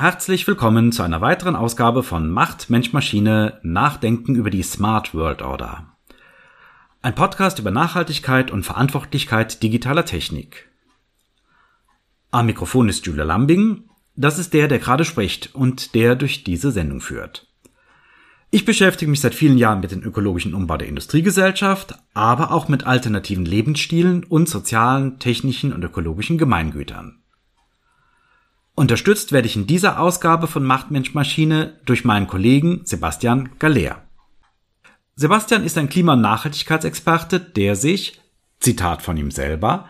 Herzlich willkommen zu einer weiteren Ausgabe von Macht Mensch Maschine Nachdenken über die Smart World Order. Ein Podcast über Nachhaltigkeit und Verantwortlichkeit digitaler Technik. Am Mikrofon ist Julia Lambing. Das ist der, der gerade spricht und der durch diese Sendung führt. Ich beschäftige mich seit vielen Jahren mit dem ökologischen Umbau der Industriegesellschaft, aber auch mit alternativen Lebensstilen und sozialen, technischen und ökologischen Gemeingütern. Unterstützt werde ich in dieser Ausgabe von Macht Mensch Maschine durch meinen Kollegen Sebastian Galler. Sebastian ist ein Klima- und Nachhaltigkeitsexperte, der sich, Zitat von ihm selber,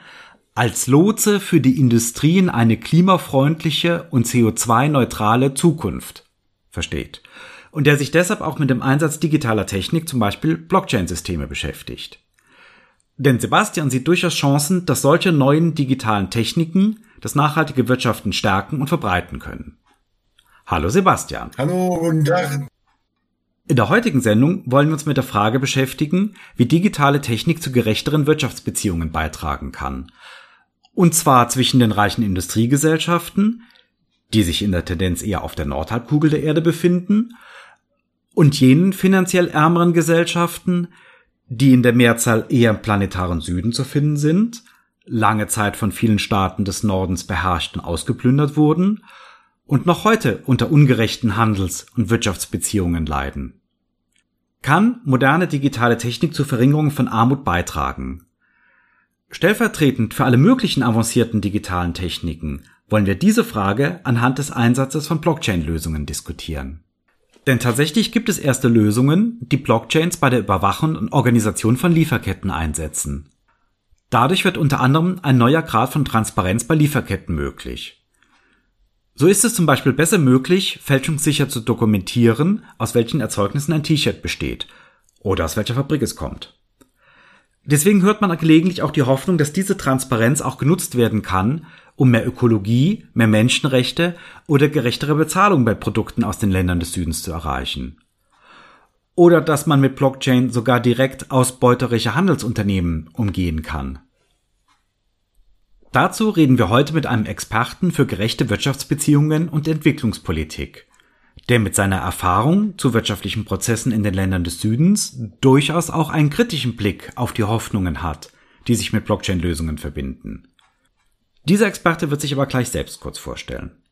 als Lotse für die Industrien eine klimafreundliche und CO2-neutrale Zukunft versteht und der sich deshalb auch mit dem Einsatz digitaler Technik, zum Beispiel Blockchain-Systeme, beschäftigt. Denn Sebastian sieht durchaus Chancen, dass solche neuen digitalen Techniken das nachhaltige Wirtschaften stärken und verbreiten können. Hallo Sebastian. Hallo, guten Tag. In der heutigen Sendung wollen wir uns mit der Frage beschäftigen, wie digitale Technik zu gerechteren Wirtschaftsbeziehungen beitragen kann. Und zwar zwischen den reichen Industriegesellschaften, die sich in der Tendenz eher auf der Nordhalbkugel der Erde befinden, und jenen finanziell ärmeren Gesellschaften, die in der Mehrzahl eher im planetaren Süden zu finden sind, lange Zeit von vielen Staaten des Nordens beherrscht und ausgeplündert wurden und noch heute unter ungerechten Handels- und Wirtschaftsbeziehungen leiden. Kann moderne digitale Technik zur Verringerung von Armut beitragen? Stellvertretend für alle möglichen avancierten digitalen Techniken wollen wir diese Frage anhand des Einsatzes von Blockchain-Lösungen diskutieren. Denn tatsächlich gibt es erste Lösungen, die Blockchains bei der Überwachung und Organisation von Lieferketten einsetzen. Dadurch wird unter anderem ein neuer Grad von Transparenz bei Lieferketten möglich. So ist es zum Beispiel besser möglich, fälschungssicher zu dokumentieren, aus welchen Erzeugnissen ein T-Shirt besteht oder aus welcher Fabrik es kommt. Deswegen hört man gelegentlich auch die Hoffnung, dass diese Transparenz auch genutzt werden kann, um mehr Ökologie, mehr Menschenrechte oder gerechtere Bezahlung bei Produkten aus den Ländern des Südens zu erreichen. Oder dass man mit Blockchain sogar direkt ausbeuterische Handelsunternehmen umgehen kann. Dazu reden wir heute mit einem Experten für gerechte Wirtschaftsbeziehungen und Entwicklungspolitik, der mit seiner Erfahrung zu wirtschaftlichen Prozessen in den Ländern des Südens durchaus auch einen kritischen Blick auf die Hoffnungen hat, die sich mit Blockchain-Lösungen verbinden. Dieser Experte wird sich aber gleich selbst kurz vorstellen.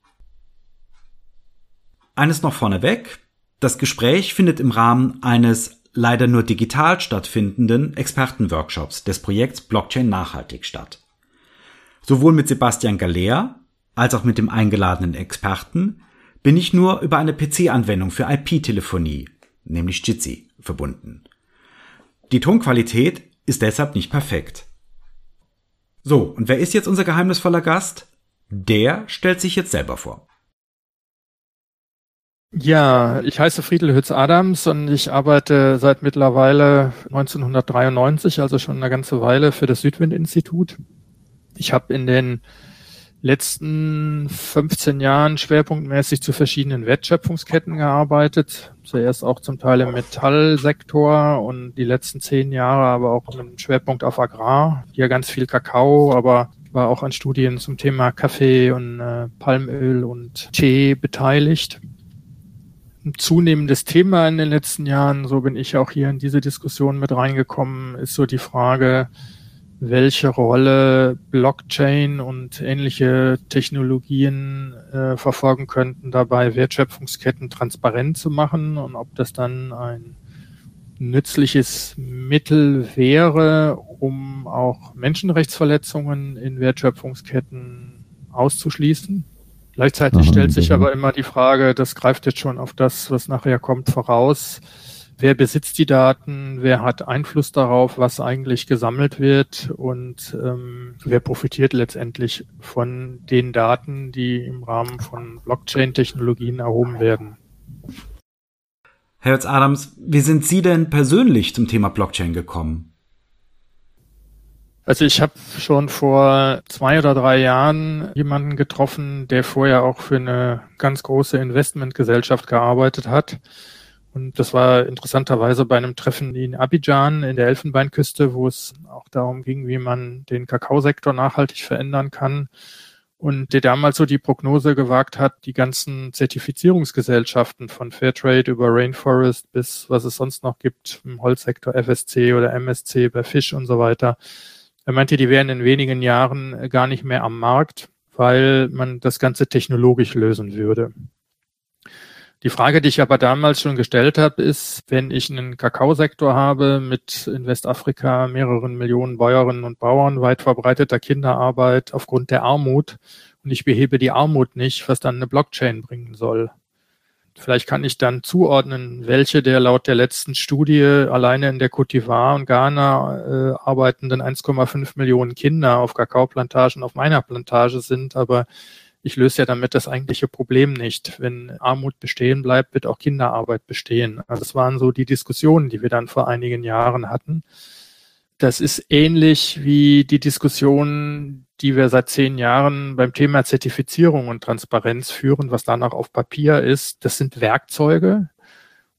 Eines noch vorneweg. Das Gespräch findet im Rahmen eines leider nur digital stattfindenden Expertenworkshops des Projekts Blockchain nachhaltig statt. Sowohl mit Sebastian Galler als auch mit dem eingeladenen Experten bin ich nur über eine PC-Anwendung für IP-Telefonie, nämlich Jitsi, verbunden. Die Tonqualität ist deshalb nicht perfekt. So, und wer ist jetzt unser geheimnisvoller Gast? Der stellt sich jetzt selber vor. Ja, ich heiße Friedel Hütz-Adams und ich arbeite seit mittlerweile 1993, also schon eine ganze Weile, für das Südwind-Institut. Ich habe in den letzten 15 Jahren schwerpunktmäßig zu verschiedenen Wertschöpfungsketten gearbeitet. Zuerst auch zum Teil im Metallsektor und die letzten zehn Jahre aber auch mit einem Schwerpunkt auf Agrar. Hier ganz viel Kakao, aber war auch an Studien zum Thema Kaffee und äh, Palmöl und Tee beteiligt. Ein zunehmendes Thema in den letzten Jahren, so bin ich auch hier in diese Diskussion mit reingekommen, ist so die Frage, welche Rolle Blockchain und ähnliche Technologien äh, verfolgen könnten, dabei Wertschöpfungsketten transparent zu machen und ob das dann ein nützliches Mittel wäre, um auch Menschenrechtsverletzungen in Wertschöpfungsketten auszuschließen. Gleichzeitig stellt sich aber immer die Frage, das greift jetzt schon auf das, was nachher kommt, voraus, wer besitzt die Daten, wer hat Einfluss darauf, was eigentlich gesammelt wird? Und ähm, wer profitiert letztendlich von den Daten, die im Rahmen von Blockchain-Technologien erhoben werden. Herr Adams, wie sind Sie denn persönlich zum Thema Blockchain gekommen? Also ich habe schon vor zwei oder drei Jahren jemanden getroffen, der vorher auch für eine ganz große Investmentgesellschaft gearbeitet hat und das war interessanterweise bei einem Treffen in Abidjan in der Elfenbeinküste, wo es auch darum ging, wie man den Kakaosektor nachhaltig verändern kann. und der damals so die Prognose gewagt hat, die ganzen Zertifizierungsgesellschaften von Fairtrade über Rainforest bis was es sonst noch gibt, im Holzsektor FSC oder MSC bei Fisch und so weiter. Er meinte, die wären in wenigen Jahren gar nicht mehr am Markt, weil man das Ganze technologisch lösen würde. Die Frage, die ich aber damals schon gestellt habe, ist, wenn ich einen Kakaosektor habe mit in Westafrika mehreren Millionen Bäuerinnen und Bauern, weit verbreiteter Kinderarbeit aufgrund der Armut und ich behebe die Armut nicht, was dann eine Blockchain bringen soll. Vielleicht kann ich dann zuordnen, welche der laut der letzten Studie alleine in der Côte d'Ivoire und Ghana äh, arbeitenden 1,5 Millionen Kinder auf Kakaoplantagen auf meiner Plantage sind, aber ich löse ja damit das eigentliche Problem nicht. Wenn Armut bestehen bleibt, wird auch Kinderarbeit bestehen. Also das waren so die Diskussionen, die wir dann vor einigen Jahren hatten. Das ist ähnlich wie die Diskussion, die wir seit zehn Jahren beim Thema Zertifizierung und Transparenz führen, was danach auf Papier ist. Das sind Werkzeuge,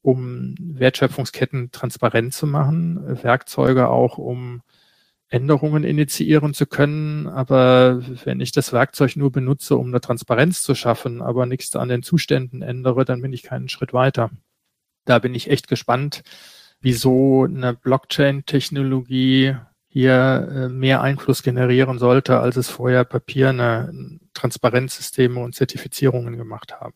um Wertschöpfungsketten transparent zu machen, Werkzeuge auch, um Änderungen initiieren zu können. Aber wenn ich das Werkzeug nur benutze, um eine Transparenz zu schaffen, aber nichts an den Zuständen ändere, dann bin ich keinen Schritt weiter. Da bin ich echt gespannt, wieso eine Blockchain-Technologie hier äh, mehr Einfluss generieren sollte, als es vorher papierne Transparenzsysteme und Zertifizierungen gemacht haben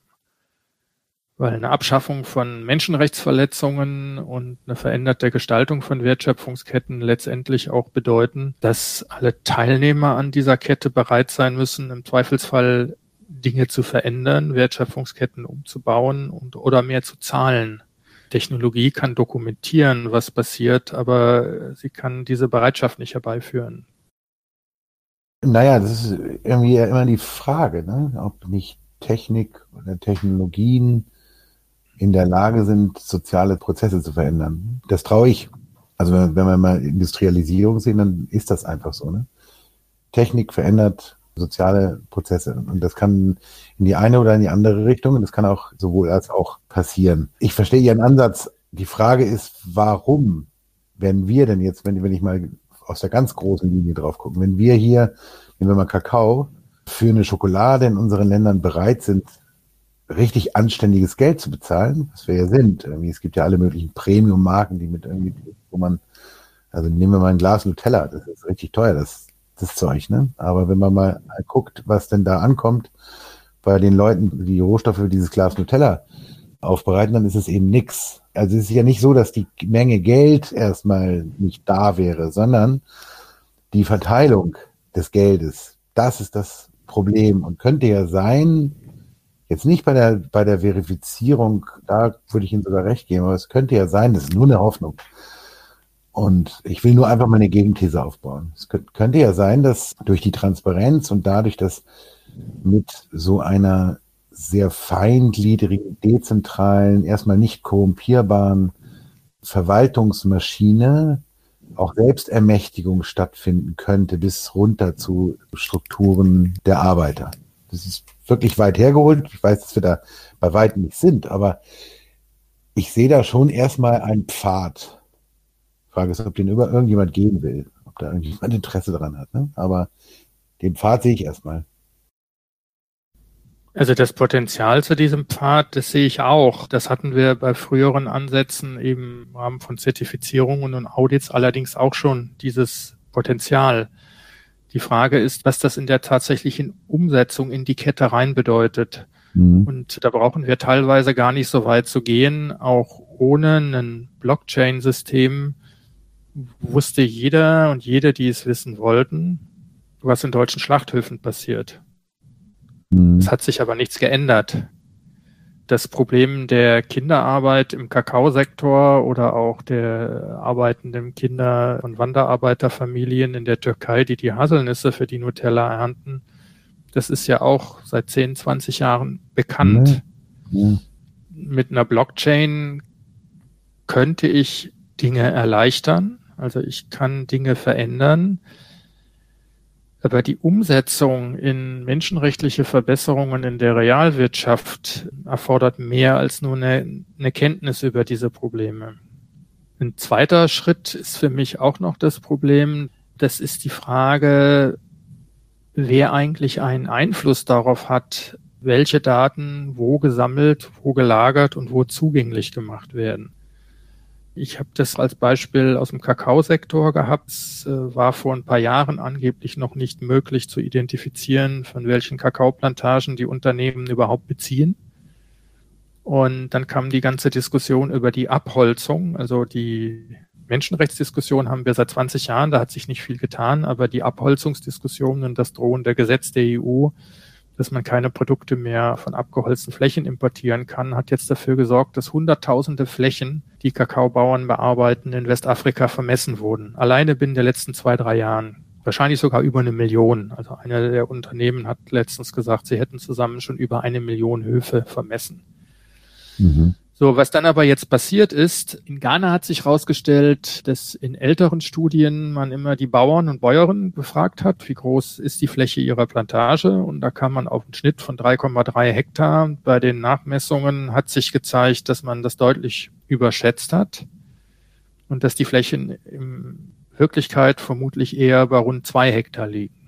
weil eine Abschaffung von Menschenrechtsverletzungen und eine veränderte Gestaltung von Wertschöpfungsketten letztendlich auch bedeuten, dass alle Teilnehmer an dieser Kette bereit sein müssen, im Zweifelsfall Dinge zu verändern, Wertschöpfungsketten umzubauen und oder mehr zu zahlen. Technologie kann dokumentieren, was passiert, aber sie kann diese Bereitschaft nicht herbeiführen. Naja, das ist irgendwie immer die Frage, ne? ob nicht Technik oder Technologien in der Lage sind, soziale Prozesse zu verändern. Das traue ich. Also wenn, wenn wir mal Industrialisierung sehen, dann ist das einfach so. Ne? Technik verändert soziale Prozesse und das kann in die eine oder in die andere Richtung und das kann auch sowohl als auch passieren. Ich verstehe Ihren Ansatz. Die Frage ist, warum werden wir denn jetzt, wenn, wenn ich mal aus der ganz großen Linie drauf gucken, wenn wir hier, nehmen wir mal Kakao, für eine Schokolade in unseren Ländern bereit sind, richtig anständiges Geld zu bezahlen, was wir ja sind. Irgendwie, es gibt ja alle möglichen Premium-Marken, die mit irgendwie, wo man, also nehmen wir mal ein Glas Nutella, das ist richtig teuer, das, das Zeug, ne? Aber wenn man mal guckt, was denn da ankommt, bei den Leuten, die Rohstoffe für dieses Glas Nutella aufbereiten, dann ist es eben nix. Also es ist ja nicht so, dass die Menge Geld erstmal nicht da wäre, sondern die Verteilung des Geldes, das ist das Problem und könnte ja sein, Jetzt nicht bei der, bei der Verifizierung, da würde ich Ihnen sogar recht geben, aber es könnte ja sein, das ist nur eine Hoffnung. Und ich will nur einfach mal eine Gegenthese aufbauen. Es könnte ja sein, dass durch die Transparenz und dadurch, dass mit so einer sehr feingliedrigen, dezentralen, erstmal nicht korrumpierbaren Verwaltungsmaschine auch Selbstermächtigung stattfinden könnte, bis runter zu Strukturen der Arbeiter. Das ist wirklich weit hergeholt. Ich weiß, dass wir da bei weitem nicht sind, aber ich sehe da schon erstmal einen Pfad. Frage ist, ob den über irgendjemand gehen will, ob da irgendjemand Interesse daran hat. Ne? Aber den Pfad sehe ich erstmal. Also das Potenzial zu diesem Pfad, das sehe ich auch. Das hatten wir bei früheren Ansätzen eben im Rahmen von Zertifizierungen und Audits allerdings auch schon dieses Potenzial. Die Frage ist, was das in der tatsächlichen Umsetzung in die Kette rein bedeutet. Mhm. Und da brauchen wir teilweise gar nicht so weit zu gehen. Auch ohne ein Blockchain-System wusste jeder und jede, die es wissen wollten, was in deutschen Schlachthöfen passiert. Mhm. Es hat sich aber nichts geändert das Problem der Kinderarbeit im Kakaosektor oder auch der arbeitenden Kinder- und Wanderarbeiterfamilien in der Türkei, die die Haselnüsse für die Nutella ernten, das ist ja auch seit 10, 20 Jahren bekannt. Ja. Ja. Mit einer Blockchain könnte ich Dinge erleichtern, also ich kann Dinge verändern, aber die Umsetzung in menschenrechtliche Verbesserungen in der Realwirtschaft erfordert mehr als nur eine, eine Kenntnis über diese Probleme. Ein zweiter Schritt ist für mich auch noch das Problem, das ist die Frage, wer eigentlich einen Einfluss darauf hat, welche Daten wo gesammelt, wo gelagert und wo zugänglich gemacht werden. Ich habe das als Beispiel aus dem Kakaosektor gehabt. Es äh, war vor ein paar Jahren angeblich noch nicht möglich zu identifizieren, von welchen Kakaoplantagen die Unternehmen überhaupt beziehen. Und dann kam die ganze Diskussion über die Abholzung. Also die Menschenrechtsdiskussion haben wir seit 20 Jahren, da hat sich nicht viel getan, aber die Abholzungsdiskussion und das drohende Gesetz der EU dass man keine Produkte mehr von abgeholzten Flächen importieren kann, hat jetzt dafür gesorgt, dass hunderttausende Flächen, die Kakaobauern bearbeiten, in Westafrika vermessen wurden. Alleine binnen der letzten zwei, drei Jahren. Wahrscheinlich sogar über eine Million. Also einer der Unternehmen hat letztens gesagt, sie hätten zusammen schon über eine Million Höfe vermessen. Mhm. So, was dann aber jetzt passiert ist, in Ghana hat sich herausgestellt, dass in älteren Studien man immer die Bauern und Bäuerinnen befragt hat, wie groß ist die Fläche ihrer Plantage und da kam man auf einen Schnitt von 3,3 Hektar. Bei den Nachmessungen hat sich gezeigt, dass man das deutlich überschätzt hat und dass die Flächen in Wirklichkeit vermutlich eher bei rund zwei Hektar liegen.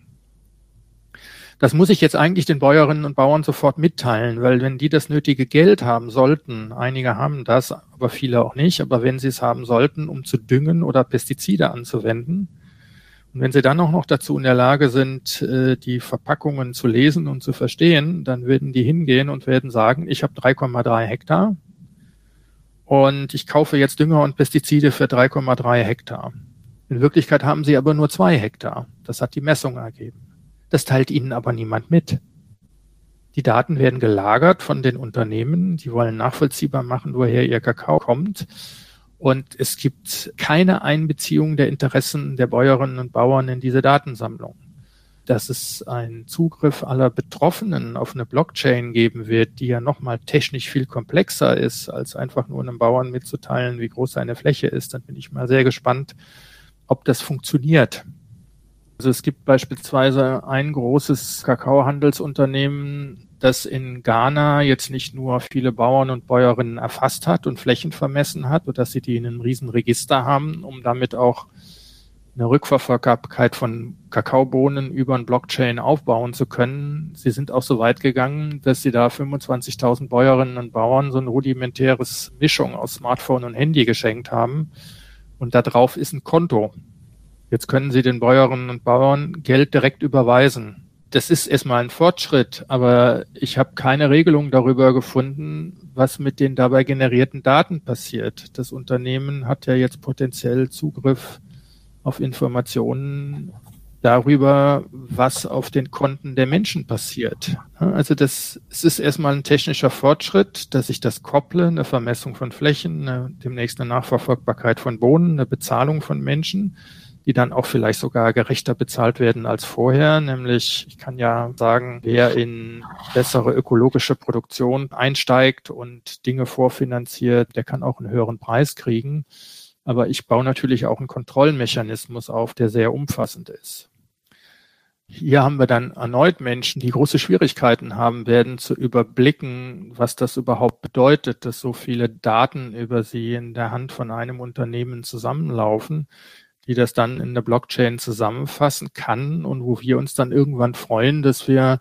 Das muss ich jetzt eigentlich den Bäuerinnen und Bauern sofort mitteilen, weil wenn die das nötige Geld haben sollten, einige haben das, aber viele auch nicht, aber wenn sie es haben sollten, um zu düngen oder Pestizide anzuwenden, und wenn sie dann auch noch dazu in der Lage sind, äh, die Verpackungen zu lesen und zu verstehen, dann werden die hingehen und werden sagen, ich habe 3,3 Hektar und ich kaufe jetzt Dünger und Pestizide für 3,3 Hektar. In Wirklichkeit haben sie aber nur zwei Hektar. Das hat die Messung ergeben. Das teilt ihnen aber niemand mit. Die Daten werden gelagert von den Unternehmen, die wollen nachvollziehbar machen, woher ihr Kakao kommt. Und es gibt keine Einbeziehung der Interessen der Bäuerinnen und Bauern in diese Datensammlung. Dass es einen Zugriff aller Betroffenen auf eine Blockchain geben wird, die ja nochmal technisch viel komplexer ist, als einfach nur einem Bauern mitzuteilen, wie groß seine Fläche ist, dann bin ich mal sehr gespannt, ob das funktioniert. Also es gibt beispielsweise ein großes Kakaohandelsunternehmen, das in Ghana jetzt nicht nur viele Bauern und Bäuerinnen erfasst hat und Flächen vermessen hat, sodass sie die in einem riesen Register haben, um damit auch eine Rückverfolgbarkeit von Kakaobohnen über ein Blockchain aufbauen zu können. Sie sind auch so weit gegangen, dass sie da 25.000 Bäuerinnen und Bauern so ein rudimentäres Mischung aus Smartphone und Handy geschenkt haben. Und da drauf ist ein Konto. Jetzt können Sie den Bäuerinnen und Bauern Geld direkt überweisen. Das ist erstmal ein Fortschritt, aber ich habe keine Regelung darüber gefunden, was mit den dabei generierten Daten passiert. Das Unternehmen hat ja jetzt potenziell Zugriff auf Informationen darüber, was auf den Konten der Menschen passiert. Also das, es ist erstmal ein technischer Fortschritt, dass ich das kopple, eine Vermessung von Flächen, eine, demnächst eine Nachverfolgbarkeit von Bohnen, eine Bezahlung von Menschen die dann auch vielleicht sogar gerechter bezahlt werden als vorher. Nämlich, ich kann ja sagen, wer in bessere ökologische Produktion einsteigt und Dinge vorfinanziert, der kann auch einen höheren Preis kriegen. Aber ich baue natürlich auch einen Kontrollmechanismus auf, der sehr umfassend ist. Hier haben wir dann erneut Menschen, die große Schwierigkeiten haben werden, zu überblicken, was das überhaupt bedeutet, dass so viele Daten über sie in der Hand von einem Unternehmen zusammenlaufen die das dann in der Blockchain zusammenfassen kann und wo wir uns dann irgendwann freuen, dass wir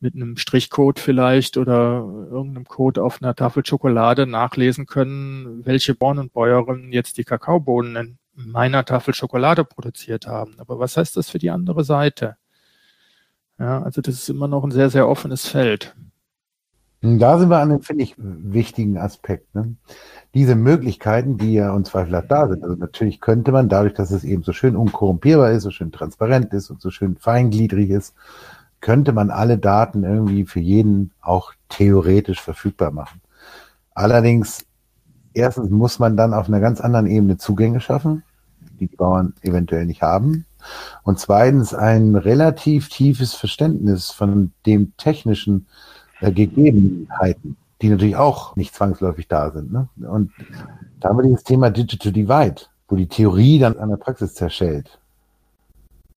mit einem Strichcode vielleicht oder irgendeinem Code auf einer Tafel Schokolade nachlesen können, welche Bauern und Bäuerinnen jetzt die Kakaobohnen in meiner Tafel Schokolade produziert haben. Aber was heißt das für die andere Seite? Ja, also das ist immer noch ein sehr, sehr offenes Feld. Da sind wir an einem, finde ich, wichtigen Aspekt. Ne? diese Möglichkeiten, die ja und zweifelhaft da sind, also natürlich könnte man dadurch, dass es eben so schön unkorrumpierbar ist, so schön transparent ist und so schön feingliedrig ist, könnte man alle Daten irgendwie für jeden auch theoretisch verfügbar machen. Allerdings, erstens muss man dann auf einer ganz anderen Ebene Zugänge schaffen, die die Bauern eventuell nicht haben. Und zweitens ein relativ tiefes Verständnis von dem technischen äh, Gegebenheiten, die natürlich auch nicht zwangsläufig da sind. Ne? Und da haben wir dieses Thema Digital Divide, wo die Theorie dann an der Praxis zerschellt.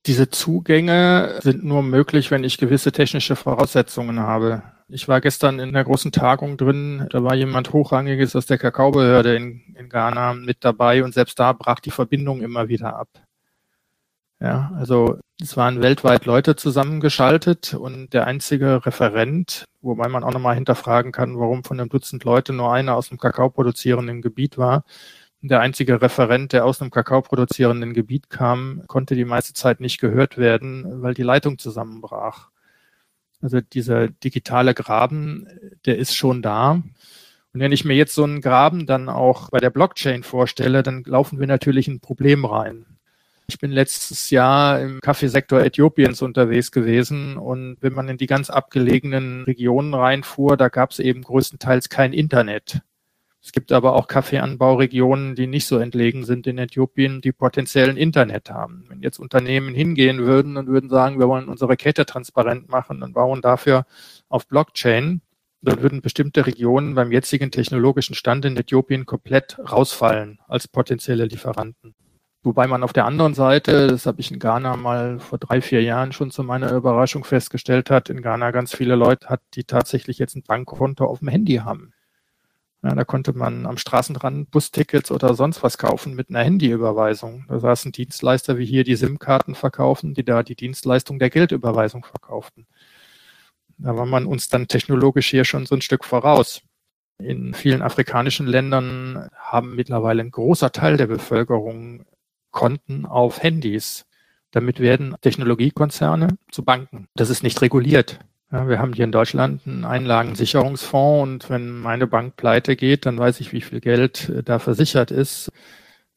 Diese Zugänge sind nur möglich, wenn ich gewisse technische Voraussetzungen habe. Ich war gestern in der großen Tagung drin, da war jemand Hochrangiges aus der Kakaobehörde in, in Ghana mit dabei und selbst da brach die Verbindung immer wieder ab. Ja, also Es waren weltweit Leute zusammengeschaltet und der einzige Referent, wobei man auch nochmal hinterfragen kann, warum von einem Dutzend Leute nur einer aus dem kakaoproduzierenden Gebiet war. Der einzige Referent, der aus einem kakaoproduzierenden Gebiet kam, konnte die meiste Zeit nicht gehört werden, weil die Leitung zusammenbrach. Also dieser digitale Graben, der ist schon da. Und wenn ich mir jetzt so einen Graben dann auch bei der Blockchain vorstelle, dann laufen wir natürlich ein Problem rein. Ich bin letztes Jahr im Kaffeesektor Äthiopiens unterwegs gewesen und wenn man in die ganz abgelegenen Regionen reinfuhr, da gab es eben größtenteils kein Internet. Es gibt aber auch Kaffeeanbauregionen, die nicht so entlegen sind in Äthiopien, die potenziellen Internet haben. Wenn jetzt Unternehmen hingehen würden und würden sagen, wir wollen unsere Kette transparent machen und bauen dafür auf Blockchain, dann würden bestimmte Regionen beim jetzigen technologischen Stand in Äthiopien komplett rausfallen als potenzielle Lieferanten. Wobei man auf der anderen Seite, das habe ich in Ghana mal vor drei, vier Jahren schon zu meiner Überraschung festgestellt hat, in Ghana ganz viele Leute hat, die tatsächlich jetzt ein Bankkonto auf dem Handy haben. Ja, da konnte man am Straßenrand Bustickets oder sonst was kaufen mit einer Handyüberweisung. Da saßen Dienstleister wie hier die SIM-Karten verkaufen, die da die Dienstleistung der Geldüberweisung verkauften. Da war man uns dann technologisch hier schon so ein Stück voraus. In vielen afrikanischen Ländern haben mittlerweile ein großer Teil der Bevölkerung Konten auf Handys. Damit werden Technologiekonzerne zu Banken. Das ist nicht reguliert. Ja, wir haben hier in Deutschland einen Einlagensicherungsfonds und wenn meine Bank pleite geht, dann weiß ich, wie viel Geld äh, da versichert ist.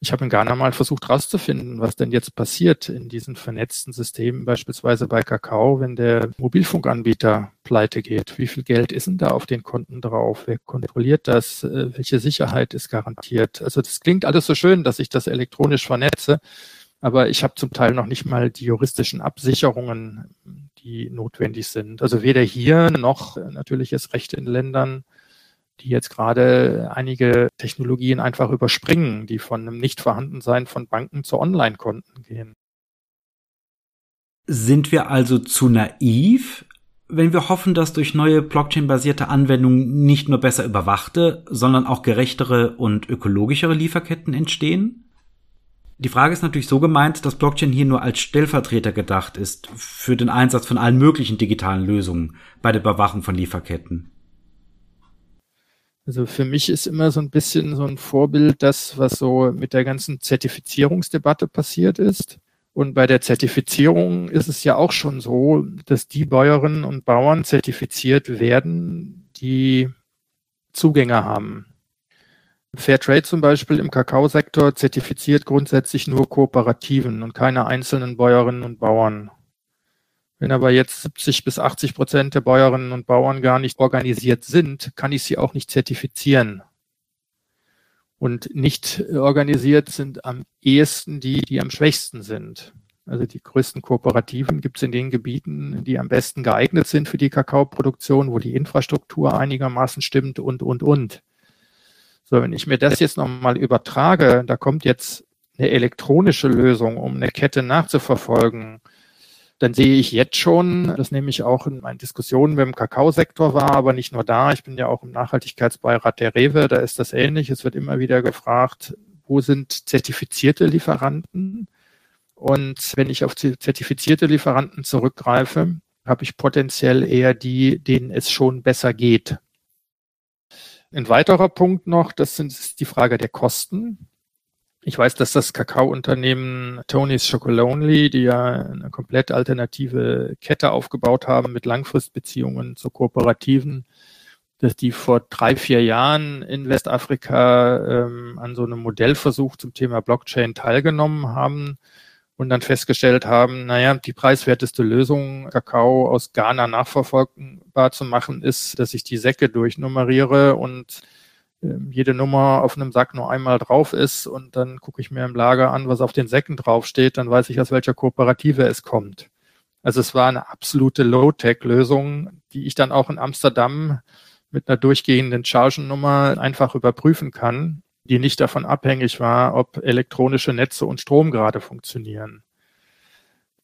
Ich habe in Ghana mal versucht herauszufinden, was denn jetzt passiert in diesen vernetzten Systemen, beispielsweise bei Kakao, wenn der Mobilfunkanbieter pleite geht. Wie viel Geld ist denn da auf den Konten drauf? Wer kontrolliert das? Äh, welche Sicherheit ist garantiert? Also das klingt alles so schön, dass ich das elektronisch vernetze, aber ich habe zum Teil noch nicht mal die juristischen Absicherungen, die notwendig sind. Also weder hier noch natürlich erst recht in Ländern, die jetzt gerade einige Technologien einfach überspringen, die von einem Nichtvorhandensein von Banken zu Online-Konten gehen. Sind wir also zu naiv, wenn wir hoffen, dass durch neue Blockchain-basierte Anwendungen nicht nur besser überwachte, sondern auch gerechtere und ökologischere Lieferketten entstehen? Die Frage ist natürlich so gemeint, dass Blockchain hier nur als Stellvertreter gedacht ist für den Einsatz von allen möglichen digitalen Lösungen bei der Überwachung von Lieferketten. Also für mich ist immer so ein bisschen so ein Vorbild das, was so mit der ganzen Zertifizierungsdebatte passiert ist. Und bei der Zertifizierung ist es ja auch schon so, dass die Bäuerinnen und Bauern zertifiziert werden, die Zugänge haben Fairtrade zum Beispiel im Kakaosektor zertifiziert grundsätzlich nur Kooperativen und keine einzelnen Bäuerinnen und Bauern. Wenn aber jetzt 70 bis 80 Prozent der Bäuerinnen und Bauern gar nicht organisiert sind, kann ich sie auch nicht zertifizieren. Und nicht organisiert sind am ehesten die, die am schwächsten sind. Also die größten Kooperativen gibt es in den Gebieten, die am besten geeignet sind für die Kakaoproduktion, wo die Infrastruktur einigermaßen stimmt und, und, und. So, wenn ich mir das jetzt nochmal übertrage, da kommt jetzt eine elektronische Lösung, um eine Kette nachzuverfolgen, dann sehe ich jetzt schon, das nehme ich auch in meinen Diskussionen mit dem Kakaosektor war, aber nicht nur da, ich bin ja auch im Nachhaltigkeitsbeirat der Rewe, da ist das ähnlich. Es wird immer wieder gefragt, wo sind zertifizierte Lieferanten? Und wenn ich auf zertifizierte Lieferanten zurückgreife, habe ich potenziell eher die, denen es schon besser geht. Ein weiterer Punkt noch, das ist die Frage der Kosten. Ich weiß, dass das Kakaounternehmen Tony's Chocolonely, die ja eine komplett alternative Kette aufgebaut haben mit Langfristbeziehungen zu Kooperativen, dass die vor drei, vier Jahren in Westafrika ähm, an so einem Modellversuch zum Thema Blockchain teilgenommen haben und dann festgestellt haben, naja, die preiswerteste Lösung, Kakao aus Ghana nachverfolgbar zu machen, ist, dass ich die Säcke durchnummeriere und jede Nummer auf einem Sack nur einmal drauf ist und dann gucke ich mir im Lager an, was auf den Säcken draufsteht, dann weiß ich, aus welcher Kooperative es kommt. Also es war eine absolute Low-Tech-Lösung, die ich dann auch in Amsterdam mit einer durchgehenden Chargennummer einfach überprüfen kann die nicht davon abhängig war, ob elektronische Netze und Strom gerade funktionieren.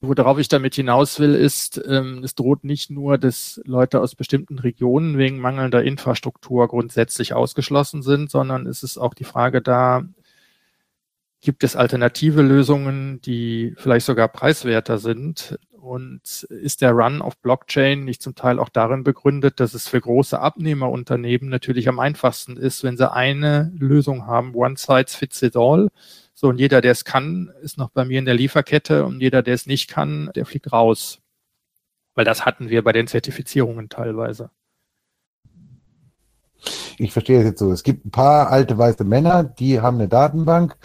Worauf ich damit hinaus will, ist, ähm, es droht nicht nur, dass Leute aus bestimmten Regionen wegen mangelnder Infrastruktur grundsätzlich ausgeschlossen sind, sondern es ist auch die Frage da, Gibt es alternative Lösungen, die vielleicht sogar preiswerter sind? Und ist der Run auf Blockchain nicht zum Teil auch darin begründet, dass es für große Abnehmerunternehmen natürlich am einfachsten ist, wenn sie eine Lösung haben, one size fits it all. So, und jeder, der es kann, ist noch bei mir in der Lieferkette und jeder, der es nicht kann, der fliegt raus. Weil das hatten wir bei den Zertifizierungen teilweise. Ich verstehe es jetzt so. Es gibt ein paar alte weiße Männer, die haben eine Datenbank,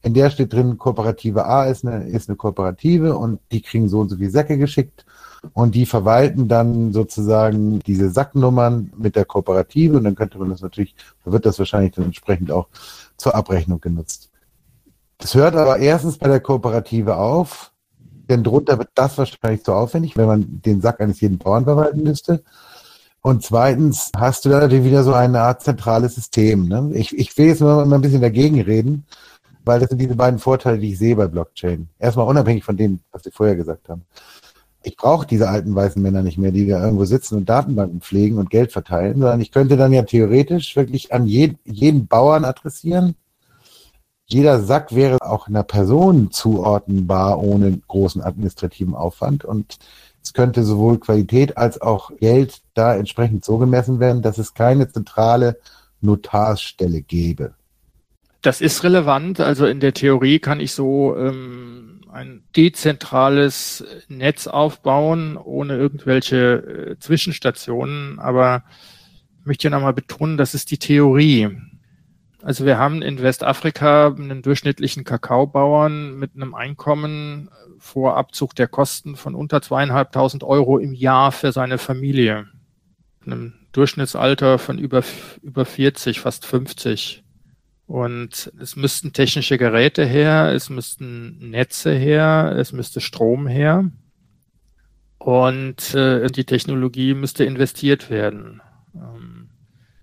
in der steht drin, Kooperative A ist eine, ist eine Kooperative und die kriegen so und so viele Säcke geschickt und die verwalten dann sozusagen diese Sacknummern mit der Kooperative und dann könnte man das natürlich, wird das wahrscheinlich dann entsprechend auch zur Abrechnung genutzt. Das hört aber erstens bei der Kooperative auf, denn drunter wird das wahrscheinlich zu aufwendig, wenn man den Sack eines jeden Bauern verwalten müsste. Und zweitens hast du da natürlich wieder so eine Art zentrales System. Ne? Ich, ich will jetzt mal, ein bisschen dagegen reden, weil das sind diese beiden Vorteile, die ich sehe bei Blockchain. Erstmal unabhängig von dem, was Sie vorher gesagt haben. Ich brauche diese alten weißen Männer nicht mehr, die da irgendwo sitzen und Datenbanken pflegen und Geld verteilen, sondern ich könnte dann ja theoretisch wirklich an jeden, jeden Bauern adressieren. Jeder Sack wäre auch einer Person zuordnenbar ohne großen administrativen Aufwand und es könnte sowohl Qualität als auch Geld da entsprechend so gemessen werden, dass es keine zentrale Notarsstelle gäbe. Das ist relevant. Also in der Theorie kann ich so ähm, ein dezentrales Netz aufbauen, ohne irgendwelche äh, Zwischenstationen. Aber ich möchte hier nochmal betonen, das ist die Theorie. Also wir haben in Westafrika einen durchschnittlichen Kakaobauern mit einem Einkommen vor Abzug der Kosten von unter zweieinhalbtausend Euro im Jahr für seine Familie. Einem Durchschnittsalter von über, über 40, fast 50. Und es müssten technische Geräte her, es müssten Netze her, es müsste Strom her. Und äh, die Technologie müsste investiert werden. Ähm,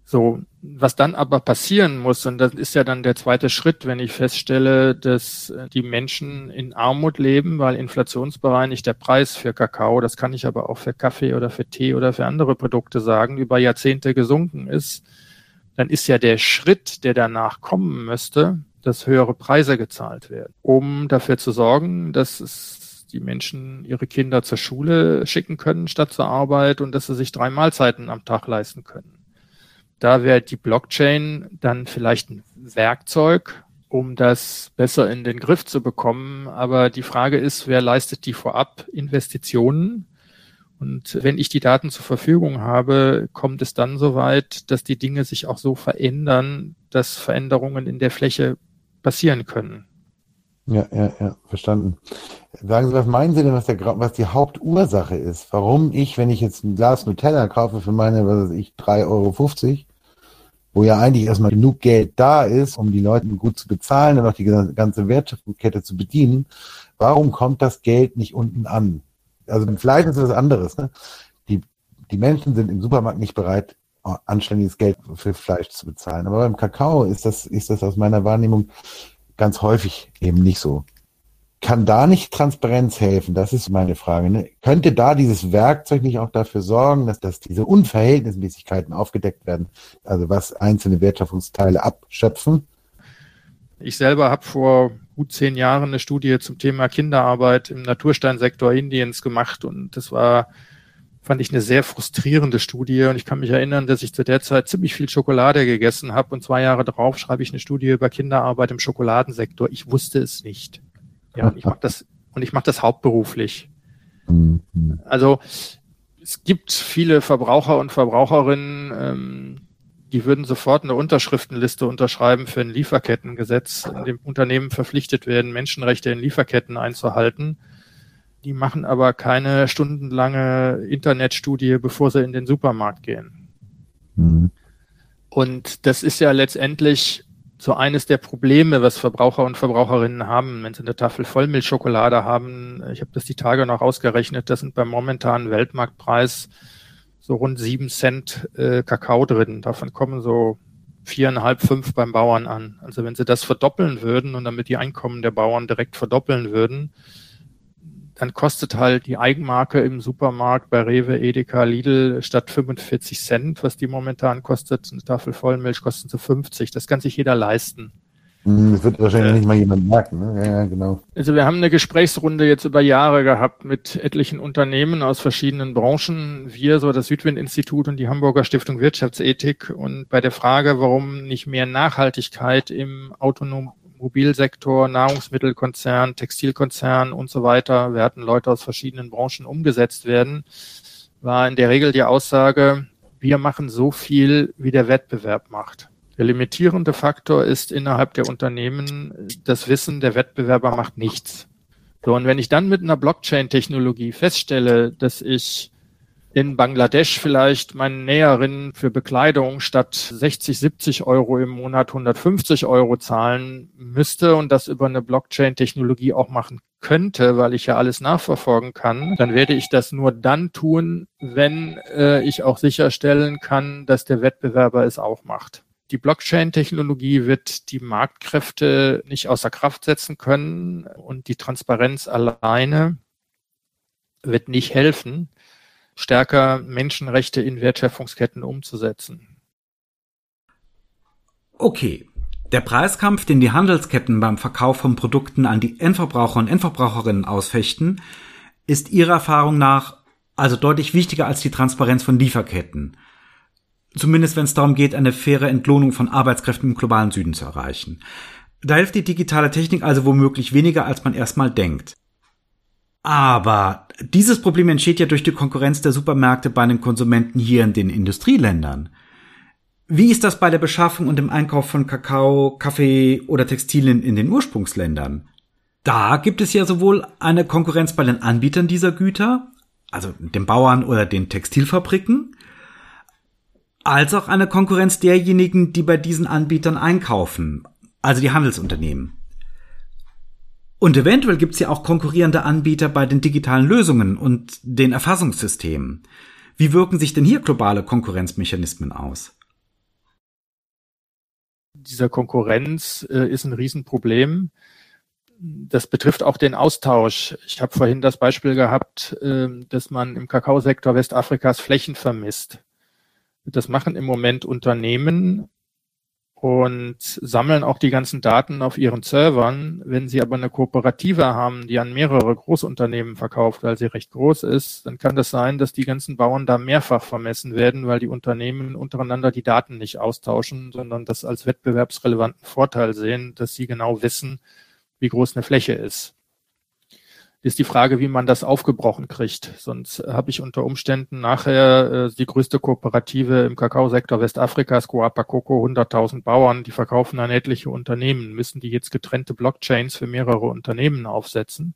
so, was dann aber passieren muss, und das ist ja dann der zweite Schritt, wenn ich feststelle, dass äh, die Menschen in Armut leben, weil inflationsbereinigt der Preis für Kakao, das kann ich aber auch für Kaffee oder für Tee oder für andere Produkte sagen, über Jahrzehnte gesunken ist, dann ist ja der Schritt, der danach kommen müsste, dass höhere Preise gezahlt werden, um dafür zu sorgen, dass es die Menschen ihre Kinder zur Schule schicken können statt zur Arbeit und dass sie sich drei Mahlzeiten am Tag leisten können. Da wäre die Blockchain dann vielleicht ein Werkzeug, um das besser in den Griff zu bekommen. Aber die Frage ist, wer leistet die vorab Investitionen? Und wenn ich die Daten zur Verfügung habe, kommt es dann so weit, dass die Dinge sich auch so verändern, dass Veränderungen in der Fläche passieren können. Ja, ja, ja, verstanden. Sagen Sie, was meinen Sie denn, was, der, was die Hauptursache ist? Warum ich, wenn ich jetzt ein Glas Nutella kaufe für meine, was weiß ich, 3,50 Euro, wo ja eigentlich erstmal genug Geld da ist, um die Leute gut zu bezahlen und auch die ganze Wertschöpfungskette zu bedienen, warum kommt das Geld nicht unten an? Also vielleicht ist es was anderes. Ne? Die, die Menschen sind im Supermarkt nicht bereit, anständiges Geld für Fleisch zu bezahlen. Aber beim Kakao ist das, ist das aus meiner Wahrnehmung ganz häufig eben nicht so. Kann da nicht Transparenz helfen? Das ist meine Frage. Ne? Könnte da dieses Werkzeug nicht auch dafür sorgen, dass, dass diese Unverhältnismäßigkeiten aufgedeckt werden, also was einzelne Wertschöpfungsteile abschöpfen? Ich selber habe vor gut zehn Jahren eine Studie zum Thema Kinderarbeit im Natursteinsektor Indiens gemacht und das war, fand ich eine sehr frustrierende Studie und ich kann mich erinnern, dass ich zu der Zeit ziemlich viel Schokolade gegessen habe und zwei Jahre darauf schreibe ich eine Studie über Kinderarbeit im Schokoladensektor. Ich wusste es nicht. Ja, und ich mache das und ich mache das hauptberuflich. Mhm. Also es gibt viele Verbraucher und Verbraucherinnen, ähm, die würden sofort eine Unterschriftenliste unterschreiben für ein Lieferkettengesetz, in dem Unternehmen verpflichtet werden, Menschenrechte in Lieferketten einzuhalten. Die machen aber keine stundenlange Internetstudie, bevor sie in den Supermarkt gehen. Mhm. Und das ist ja letztendlich so eines der Probleme, was Verbraucher und Verbraucherinnen haben, wenn sie eine Tafel Vollmilchschokolade haben. Ich habe das die Tage noch ausgerechnet, das sind beim momentanen Weltmarktpreis so rund sieben Cent äh, Kakao drin. Davon kommen so viereinhalb, fünf beim Bauern an. Also wenn sie das verdoppeln würden und damit die Einkommen der Bauern direkt verdoppeln würden, dann kostet halt die Eigenmarke im Supermarkt bei Rewe, Edeka, Lidl statt 45 Cent, was die momentan kostet, eine Tafel Vollmilch kostet so 50. Das kann sich jeder leisten. Hm, das wird wahrscheinlich äh, nicht mal jemand merken. Ne? Ja, ja, genau. Also wir haben eine Gesprächsrunde jetzt über Jahre gehabt mit etlichen Unternehmen aus verschiedenen Branchen. Wir, so das Südwind-Institut und die Hamburger Stiftung Wirtschaftsethik. Und bei der Frage, warum nicht mehr Nachhaltigkeit im Automobilsektor, Nahrungsmittelkonzern, Textilkonzern und so weiter, wir hatten Leute aus verschiedenen Branchen umgesetzt werden, war in der Regel die Aussage, wir machen so viel, wie der Wettbewerb macht. Der limitierende Faktor ist innerhalb der Unternehmen das Wissen, der Wettbewerber macht nichts. So, und wenn ich dann mit einer Blockchain-Technologie feststelle, dass ich in Bangladesch vielleicht meinen Näherinnen für Bekleidung statt 60, 70 Euro im Monat 150 Euro zahlen müsste und das über eine Blockchain-Technologie auch machen könnte, weil ich ja alles nachverfolgen kann, dann werde ich das nur dann tun, wenn äh, ich auch sicherstellen kann, dass der Wettbewerber es auch macht. Die Blockchain-Technologie wird die Marktkräfte nicht außer Kraft setzen können und die Transparenz alleine wird nicht helfen, stärker Menschenrechte in Wertschöpfungsketten umzusetzen. Okay. Der Preiskampf, den die Handelsketten beim Verkauf von Produkten an die Endverbraucher und Endverbraucherinnen ausfechten, ist Ihrer Erfahrung nach also deutlich wichtiger als die Transparenz von Lieferketten. Zumindest wenn es darum geht, eine faire Entlohnung von Arbeitskräften im globalen Süden zu erreichen. Da hilft die digitale Technik also womöglich weniger, als man erstmal denkt. Aber dieses Problem entsteht ja durch die Konkurrenz der Supermärkte bei den Konsumenten hier in den Industrieländern. Wie ist das bei der Beschaffung und dem Einkauf von Kakao, Kaffee oder Textilien in den Ursprungsländern? Da gibt es ja sowohl eine Konkurrenz bei den Anbietern dieser Güter, also den Bauern oder den Textilfabriken, als auch eine Konkurrenz derjenigen, die bei diesen Anbietern einkaufen, also die Handelsunternehmen. Und eventuell gibt es ja auch konkurrierende Anbieter bei den digitalen Lösungen und den Erfassungssystemen. Wie wirken sich denn hier globale Konkurrenzmechanismen aus? Dieser Konkurrenz äh, ist ein Riesenproblem. Das betrifft auch den Austausch. Ich habe vorhin das Beispiel gehabt, äh, dass man im Kakaosektor Westafrikas Flächen vermisst. Das machen im Moment Unternehmen und sammeln auch die ganzen Daten auf ihren Servern. Wenn sie aber eine Kooperative haben, die an mehrere Großunternehmen verkauft, weil sie recht groß ist, dann kann das sein, dass die ganzen Bauern da mehrfach vermessen werden, weil die Unternehmen untereinander die Daten nicht austauschen, sondern das als wettbewerbsrelevanten Vorteil sehen, dass sie genau wissen, wie groß eine Fläche ist ist die Frage, wie man das aufgebrochen kriegt. Sonst habe ich unter Umständen nachher äh, die größte Kooperative im Kakaosektor Westafrikas, Coapa Coco, 100.000 Bauern, die verkaufen an etliche Unternehmen. Müssen die jetzt getrennte Blockchains für mehrere Unternehmen aufsetzen?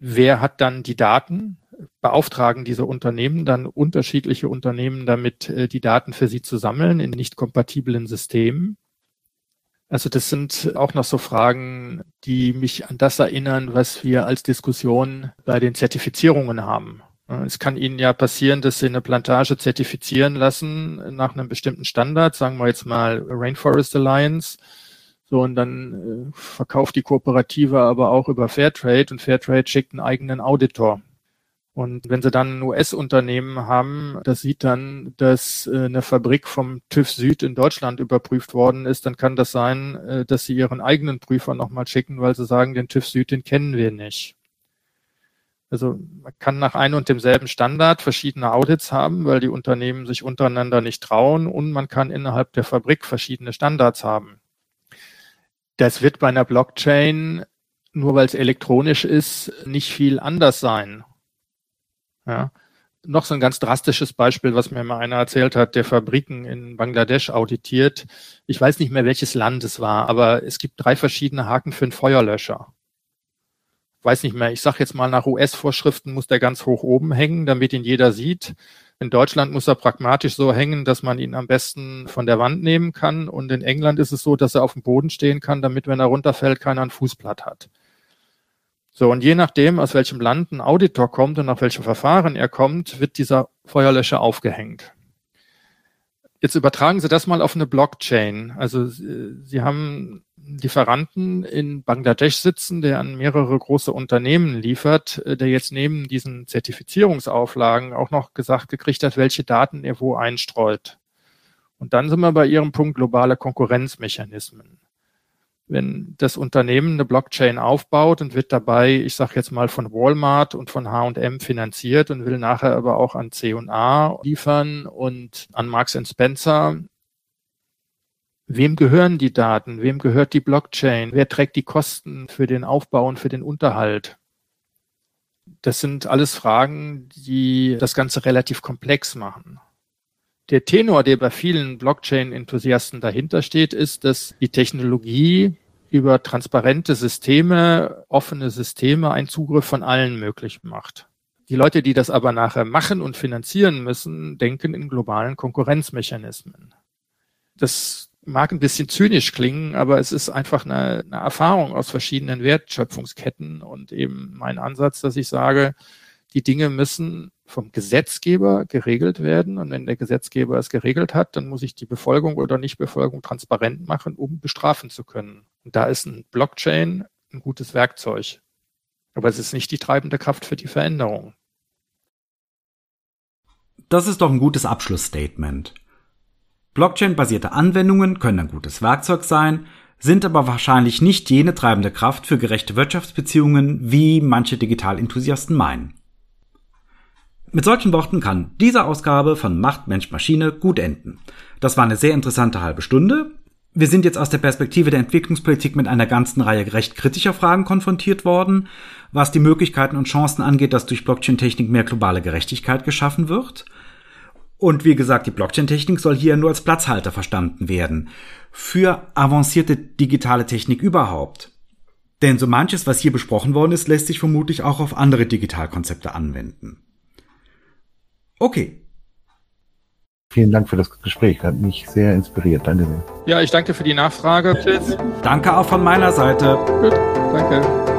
Wer hat dann die Daten? Beauftragen diese Unternehmen dann unterschiedliche Unternehmen damit, äh, die Daten für sie zu sammeln in nicht kompatiblen Systemen? Also das sind auch noch so Fragen, die mich an das erinnern, was wir als Diskussion bei den Zertifizierungen haben. Es kann Ihnen ja passieren, dass Sie eine Plantage zertifizieren lassen nach einem bestimmten Standard, sagen wir jetzt mal Rainforest Alliance. So, und dann äh, verkauft die Kooperative aber auch über Fairtrade und Fairtrade schickt einen eigenen Auditor. Und wenn sie dann ein US-Unternehmen haben, das sieht dann, dass äh, eine Fabrik vom TÜV Süd in Deutschland überprüft worden ist, dann kann das sein, äh, dass sie ihren eigenen Prüfer nochmal schicken, weil sie sagen, den TÜV Süd, den kennen wir nicht. Also man kann nach einem und demselben Standard verschiedene Audits haben, weil die Unternehmen sich untereinander nicht trauen und man kann innerhalb der Fabrik verschiedene Standards haben. Das wird bei einer Blockchain, nur weil es elektronisch ist, nicht viel anders sein. Ja. Noch so ein ganz drastisches Beispiel, was mir mal einer erzählt hat, der Fabriken in Bangladesch auditiert. Ich weiß nicht mehr, welches Land es war, aber es gibt drei verschiedene Haken für einen Feuerlöscher. Weiß nicht mehr, ich sage jetzt mal, nach US-Vorschriften muss der ganz hoch oben hängen, damit ihn jeder sieht. In Deutschland muss er pragmatisch so hängen, dass man ihn am besten von der Wand nehmen kann. Und in England ist es so, dass er auf dem Boden stehen kann, damit, wenn er runterfällt, keiner ein Fußblatt hat. So, und je nachdem, aus welchem Land ein Auditor kommt und nach welchem Verfahren er kommt, wird dieser Feuerlöscher aufgehängt. Jetzt übertragen Sie das mal auf eine Blockchain. Also Sie haben Lieferanten in Bangladesch sitzen, der an mehrere große Unternehmen liefert, der jetzt neben diesen Zertifizierungsauflagen auch noch gesagt gekriegt hat, welche Daten er wo einstreut. Und dann sind wir bei Ihrem Punkt globale Konkurrenzmechanismen wenn das Unternehmen eine Blockchain aufbaut und wird dabei, ich sage jetzt mal von Walmart und von H&M finanziert und will nachher aber auch an C&A liefern und an Marks Spencer, wem gehören die Daten? Wem gehört die Blockchain? Wer trägt die Kosten für den Aufbau und für den Unterhalt? Das sind alles Fragen, die das Ganze relativ komplex machen. Der Tenor, der bei vielen Blockchain-Enthusiasten dahinter steht, ist, dass die Technologie über transparente Systeme, offene Systeme einen Zugriff von allen möglich macht. Die Leute, die das aber nachher machen und finanzieren müssen, denken in globalen Konkurrenzmechanismen. Das mag ein bisschen zynisch klingen, aber es ist einfach eine, eine Erfahrung aus verschiedenen Wertschöpfungsketten und eben mein Ansatz, dass ich sage, die Dinge müssen vom Gesetzgeber geregelt werden. Und wenn der Gesetzgeber es geregelt hat, dann muss ich die Befolgung oder Nichtbefolgung transparent machen, um bestrafen zu können. Und da ist ein Blockchain ein gutes Werkzeug. Aber es ist nicht die treibende Kraft für die Veränderung. Das ist doch ein gutes Abschlussstatement. Blockchain-basierte Anwendungen können ein gutes Werkzeug sein, sind aber wahrscheinlich nicht jene treibende Kraft für gerechte Wirtschaftsbeziehungen, wie manche Digitalenthusiasten meinen. Mit solchen Worten kann diese Ausgabe von Macht Mensch Maschine gut enden. Das war eine sehr interessante halbe Stunde. Wir sind jetzt aus der Perspektive der Entwicklungspolitik mit einer ganzen Reihe recht kritischer Fragen konfrontiert worden, was die Möglichkeiten und Chancen angeht, dass durch Blockchain-Technik mehr globale Gerechtigkeit geschaffen wird. Und wie gesagt, die Blockchain-Technik soll hier nur als Platzhalter verstanden werden. Für avancierte digitale Technik überhaupt. Denn so manches, was hier besprochen worden ist, lässt sich vermutlich auch auf andere Digitalkonzepte anwenden. Okay. Vielen Dank für das Gespräch. Hat mich sehr inspiriert. Danke sehr. Ja, ich danke für die Nachfrage. Tschüss. Danke auch von meiner Seite. Gut, danke.